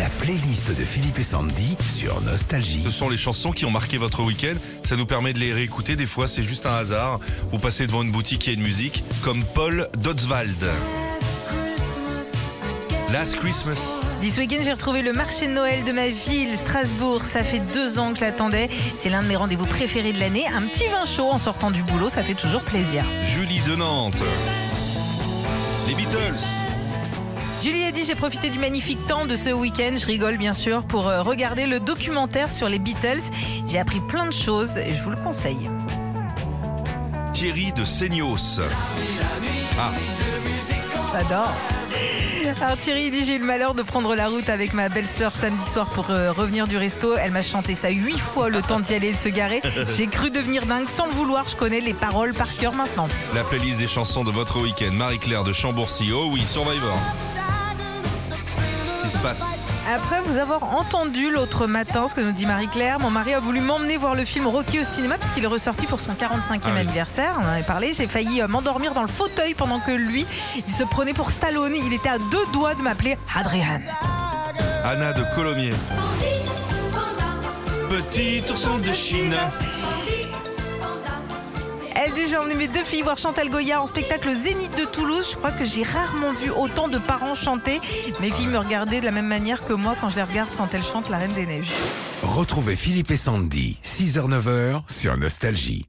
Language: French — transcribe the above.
La playlist de Philippe et Sandy sur Nostalgie. Ce sont les chansons qui ont marqué votre week-end. Ça nous permet de les réécouter. Des fois, c'est juste un hasard. Vous passez devant une boutique qui a une musique, comme Paul Dotzwald. Last Christmas. This week-end, j'ai retrouvé le marché de Noël de ma ville, Strasbourg. Ça fait deux ans que je l'attendais. C'est l'un de mes rendez-vous préférés de l'année. Un petit vin chaud en sortant du boulot, ça fait toujours plaisir. Julie de Nantes. Les Beatles. Julie a dit j'ai profité du magnifique temps de ce week-end, je rigole bien sûr, pour euh, regarder le documentaire sur les Beatles. J'ai appris plein de choses et je vous le conseille. Thierry de Seignos. Ah, J'adore. Alors Thierry dit j'ai eu le malheur de prendre la route avec ma belle-sœur samedi soir pour euh, revenir du resto. Elle m'a chanté ça huit fois le temps d'y aller et de se garer. J'ai cru devenir dingue sans le vouloir. Je connais les paroles par cœur maintenant. la playlist des chansons de votre week-end. Marie-Claire de Chambourcy. Oh oui, Survivor. Qu'est-ce qui se passe Après vous avoir entendu l'autre matin ce que nous dit Marie-Claire, mon mari a voulu m'emmener voir le film Rocky au cinéma puisqu'il est ressorti pour son 45e Ah oui. anniversaire. On en avait parlé. J'ai failli euh, m'endormir dans le fauteuil pendant que lui, il se prenait pour Stallone. Il était à deux doigts de m'appeler Adrian. Anna de Colomiers. Petit ourson de Chine. Elle dit j'ai emmené mes deux filles voir Chantal Goya en spectacle Zénith de Toulouse. Je crois que j'ai rarement vu autant de parents chanter. Mes filles me regardaient de la même manière que moi quand je les regarde quand elles chantent La Reine des Neiges. Retrouvez Philippe et Sandy, 6h-9h sur Nostalgie.